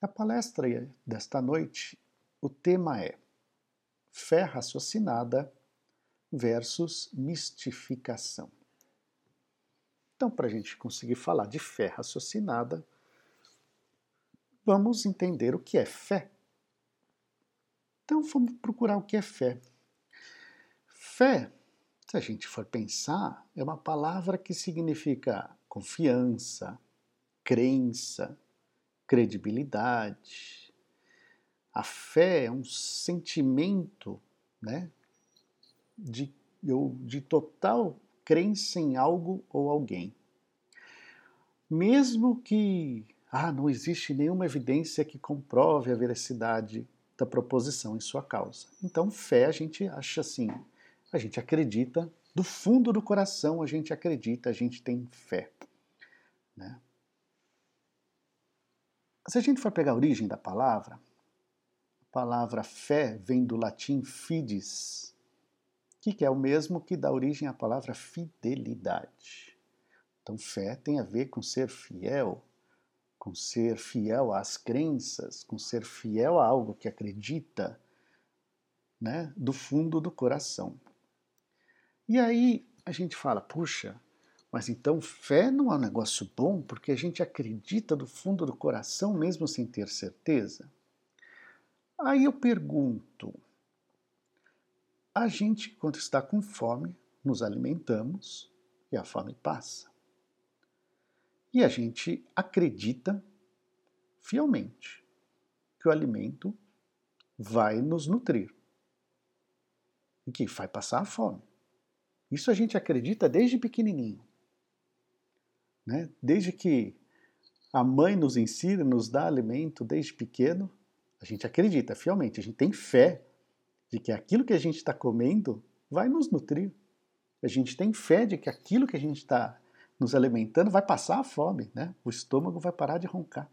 A palestra desta noite, o tema é fé raciocinada versus mistificação. Então, para a gente conseguir falar de fé raciocinada, vamos entender o que é fé. Então, vamos procurar o que é fé. Fé, se a gente for pensar, é uma palavra que significa confiança, crença, credibilidade. A fé é um sentimento né, de, de total crença em algo ou alguém. Mesmo que ah, não existe nenhuma evidência que comprove a veracidade da proposição em sua causa. Então, fé a gente acha assim, a gente acredita, do fundo do coração a gente acredita, a gente tem fé. Né? Se a gente for pegar a origem da palavra, a palavra fé vem do latim fides, que é o mesmo que dá origem à palavra fidelidade. Então, fé tem a ver com ser fiel, com ser fiel às crenças, com ser fiel a algo que acredita, né, do fundo do coração. E aí a gente fala, puxa, mas então fé não é um negócio bom porque a gente acredita do fundo do coração mesmo sem ter certeza? Aí eu pergunto, a gente, quando está com fome, nos alimentamos e a fome passa. E a gente acredita fielmente que o alimento vai nos nutrir e que vai passar a fome. Isso a gente acredita desde pequenininho. Né? Desde que a mãe nos ensina, nos dá alimento desde pequeno, a gente acredita fielmente, a gente tem fé de que aquilo que a gente está comendo vai nos nutrir. A gente tem fé de que aquilo que a gente está nos alimentando vai passar a fome, né? O estômago vai parar de roncar.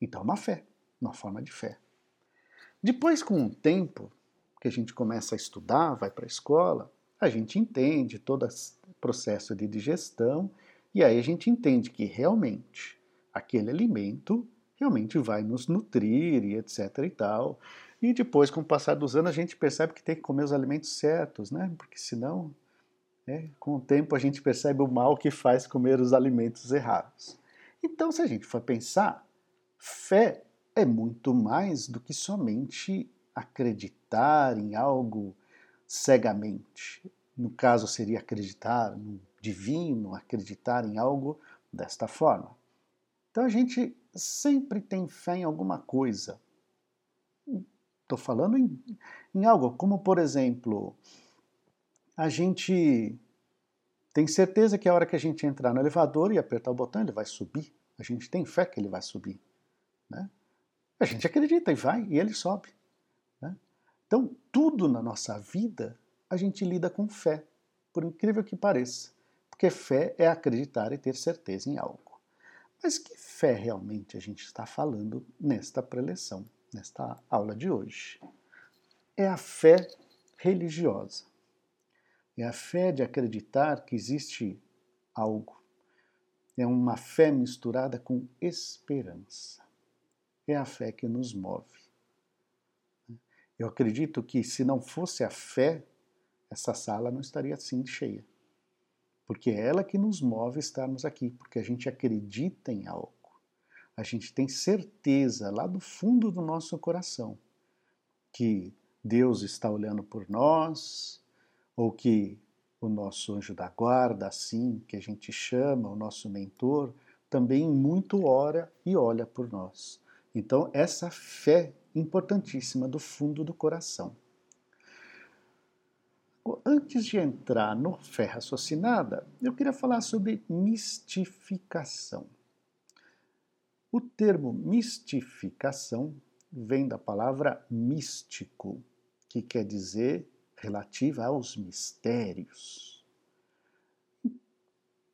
Então, é uma fé, uma forma de fé. Depois, com o tempo que a gente começa a estudar, vai para a escola, a gente entende todo o processo de digestão e aí a gente entende que realmente aquele alimento realmente vai nos nutrir e etc e tal. E depois, com o passar dos anos, a gente percebe que tem que comer os alimentos certos, né? Porque senão, né, com o tempo, a gente percebe o mal que faz comer os alimentos errados. Então, se a gente for pensar, fé é muito mais do que somente acreditar em algo cegamente. No caso, seria acreditar no divino, acreditar em algo desta forma. Então a gente sempre tem fé em alguma coisa. Estou falando em, em algo como, por exemplo, a gente tem certeza que a hora que a gente entrar no elevador e apertar o botão, ele vai subir. A gente tem fé que ele vai subir. Né? A gente acredita e vai, e ele sobe. Né? Então, tudo na nossa vida a gente lida com fé, por incrível que pareça. Porque fé é acreditar e ter certeza em algo. Mas que fé realmente a gente está falando nesta preleção? nesta aula de hoje é a fé religiosa. É a fé de acreditar que existe algo. É uma fé misturada com esperança. É a fé que nos move. Eu acredito que se não fosse a fé, essa sala não estaria assim cheia. Porque é ela que nos move estarmos aqui, porque a gente acredita em algo a gente tem certeza lá do fundo do nosso coração que Deus está olhando por nós, ou que o nosso anjo da guarda, assim que a gente chama, o nosso mentor, também muito ora e olha por nós. Então, essa fé importantíssima do fundo do coração. Antes de entrar no fé raciocinada, eu queria falar sobre mistificação. O termo mistificação vem da palavra místico, que quer dizer relativa aos mistérios.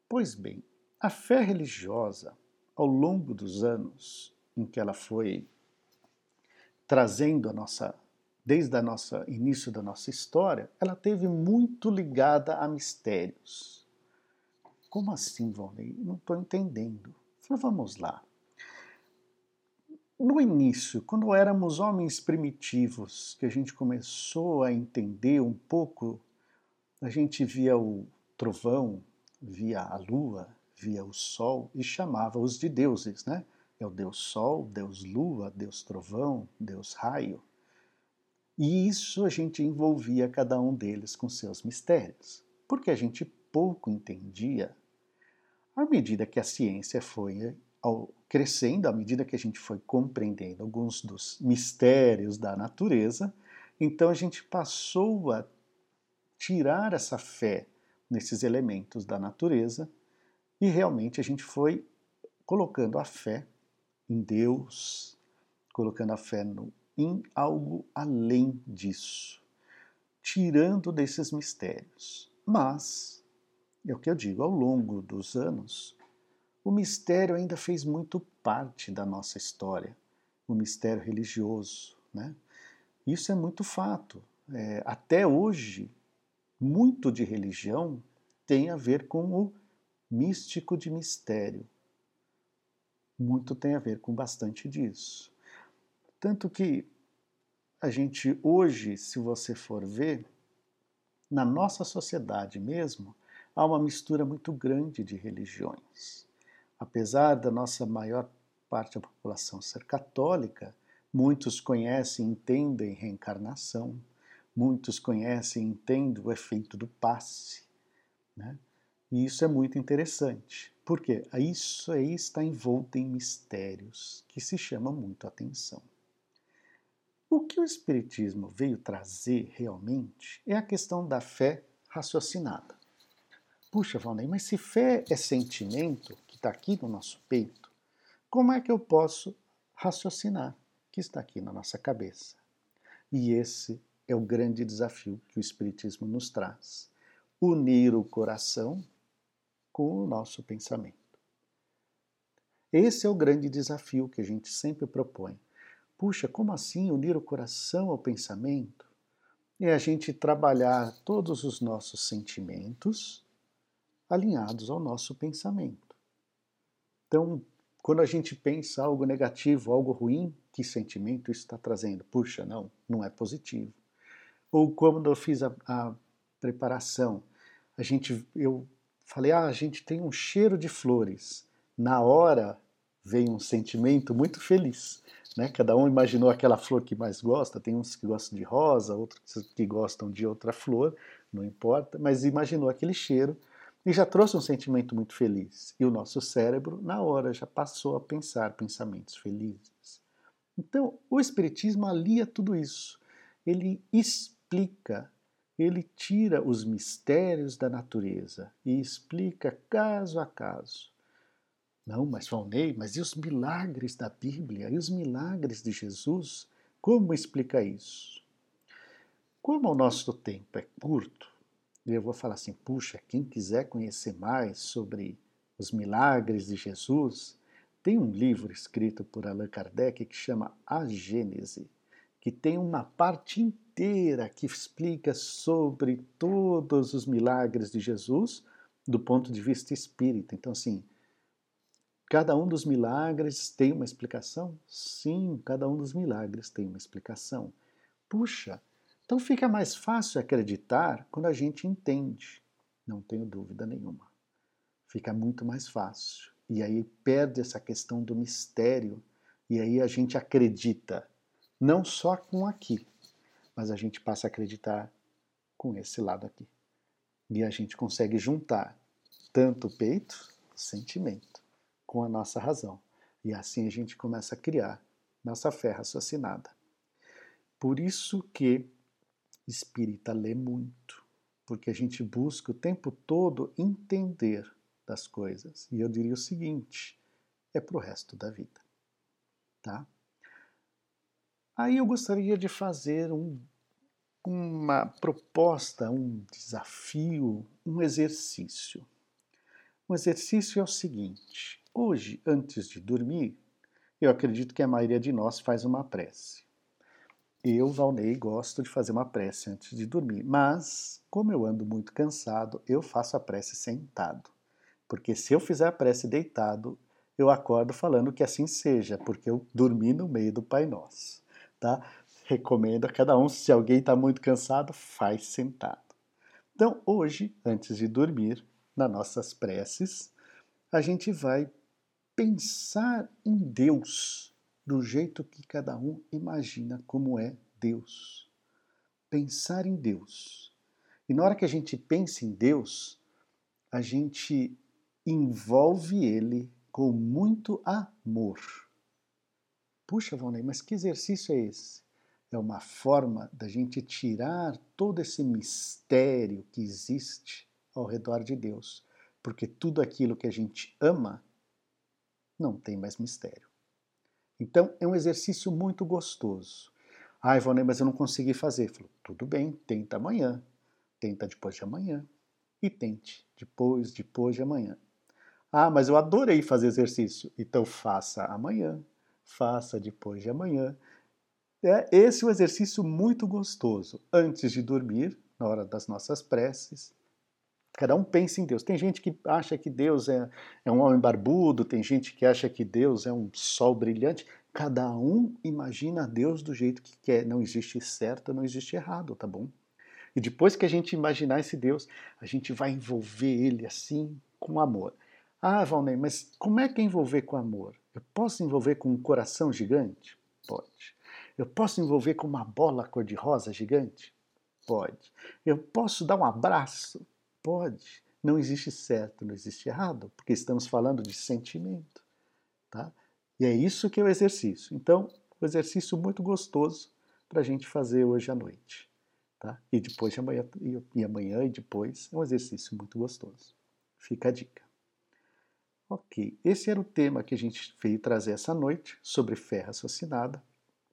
Pois bem, a fé religiosa, ao longo dos anos em que ela foi trazendo a nossa, desde o início da nossa história, ela teve muito ligada a mistérios. Como assim, Valnei? Não estou entendendo. Falei, vamos lá. no início, quando éramos homens primitivos, que a gente começou a entender um pouco, a gente via o trovão, via a lua, via o sol e chamava-os de deuses, né? É o Deus Sol, Deus Lua, Deus Trovão, Deus Raio. E isso a gente envolvia cada um deles com seus mistérios, porque a gente pouco entendia. À medida que a ciência foi crescendo, à medida que a gente foi compreendendo alguns dos mistérios da natureza, então a gente passou a tirar essa fé nesses elementos da natureza e realmente a gente foi colocando a fé em Deus, colocando a fé no, em algo além disso, tirando desses mistérios. Mas, é o que eu digo, ao longo dos anos, o mistério ainda fez muito parte da nossa história, o mistério religioso. Né? Isso é muito fato. É, até hoje, muito de religião tem a ver com o místico de mistério. Muito tem a ver com bastante disso. Tanto que a gente hoje, se você for ver, na nossa sociedade mesmo, há uma mistura muito grande de religiões. Apesar da nossa maior parte da população ser católica, muitos conhecem e entendem reencarnação, muitos conhecem e entendem o efeito do passe. Né? E isso é muito interessante, porque isso aí está envolto em mistérios que se chamam muito a atenção. O que o Espiritismo veio trazer realmente é a questão da fé raciocinada. Puxa, Valnei, mas se fé é sentimento que está aqui no nosso peito, como é que eu posso raciocinar que está aqui na nossa cabeça? E esse é o grande desafio que o Espiritismo nos traz: unir o coração com o nosso pensamento. Esse é o grande desafio que a gente sempre propõe Puxa, como assim unir o coração ao pensamento? É a gente trabalhar todos os nossos sentimentos alinhados ao nosso pensamento. Então, quando a gente pensa algo negativo, algo ruim, que sentimento isso está trazendo? Puxa, não, não é positivo. Ou quando eu fiz a, a preparação, a gente, eu falei, ah, a gente tem um cheiro de flores. Na hora veio um sentimento muito feliz. Né? Cada um imaginou aquela flor que mais gosta, tem uns que gostam de rosa, outros que gostam de outra flor, não importa, mas imaginou aquele cheiro e já trouxe um sentimento muito feliz. E o nosso cérebro, na hora, já passou a pensar pensamentos felizes. Então, o Espiritismo alia tudo isso. Ele explica, ele tira os mistérios da natureza e explica caso a caso. Não, mas Valnei, mas e os milagres da Bíblia? E os milagres de Jesus? Como explica isso? Como o nosso tempo é curto, eu vou falar assim: puxa, quem quiser conhecer mais sobre os milagres de Jesus, tem um livro escrito por Allan Kardec que chama A Gênese, que tem uma parte inteira que explica sobre todos os milagres de Jesus do ponto de vista espírita. Então, assim, Cada um dos milagres tem uma explicação? Sim, cada um dos milagres tem uma explicação. Puxa, então fica mais fácil acreditar quando a gente entende. Não tenho dúvida nenhuma. Fica muito mais fácil. E aí perde essa questão do mistério. E aí a gente acredita, não só com aqui, mas a gente passa a acreditar com esse lado aqui. E a gente consegue juntar tanto o peito, o sentimento com a nossa razão. E assim a gente começa a criar nossa fé raciocinada. Por isso que espírita lê muito, porque a gente busca o tempo todo entender das coisas. E eu diria o seguinte: é para o resto da vida. Tá? Aí eu gostaria de fazer um, uma proposta, um desafio, um exercício. O exercício é o seguinte: Hoje, antes de dormir, eu acredito que a maioria de nós faz uma prece. Eu, Valnei, gosto de fazer uma prece antes de dormir, mas, como eu ando muito cansado, eu faço a prece sentado. Porque se eu fizer a prece deitado, eu acordo falando que assim seja, porque eu dormi no meio do Pai Nosso, tá? Recomendo a cada um, se alguém está muito cansado, faz sentado. Então, hoje, antes de dormir, nas nossas preces, a gente vai pensar em Deus do jeito que cada um imagina como é Deus. Pensar em Deus. E na hora que a gente pensa em Deus, a gente envolve ele com muito amor. Puxa, Valnei, mas que exercício é esse? É uma forma da gente tirar todo esse mistério que existe ao redor de Deus, porque tudo aquilo que a gente ama não tem mais mistério. Então, é um exercício muito gostoso. Ah, Ivone, mas eu não consegui fazer. Falou, tudo bem, tenta amanhã, tenta depois de amanhã e tente depois, depois de amanhã. Ah, mas eu adorei fazer exercício. Então faça amanhã, faça depois de amanhã. É, esse é um exercício muito gostoso. Antes de dormir, na hora das nossas preces, cada um pensa em Deus. Tem gente que acha que Deus é, é um homem barbudo, tem gente que acha que Deus é um sol brilhante. Cada um imagina Deus do jeito que quer. Não existe certo, não existe errado, tá bom? E depois que a gente imaginar esse Deus, a gente vai envolver ele assim com amor. Ah, Valnei, mas como é que é envolver com amor? Eu posso envolver com um coração gigante? Pode. Eu posso envolver com uma bola cor-de-rosa gigante? Pode. Eu posso dar um abraço? Pode. Não existe certo, não existe errado, porque estamos falando de sentimento. Tá? E é isso que é o exercício. Então, um exercício muito gostoso para a gente fazer hoje à noite. Tá? E depois de amanhã, e amanhã e depois, é um exercício muito gostoso. Fica a dica. Ok, esse era o tema que a gente veio trazer essa noite sobre fé raciocinada.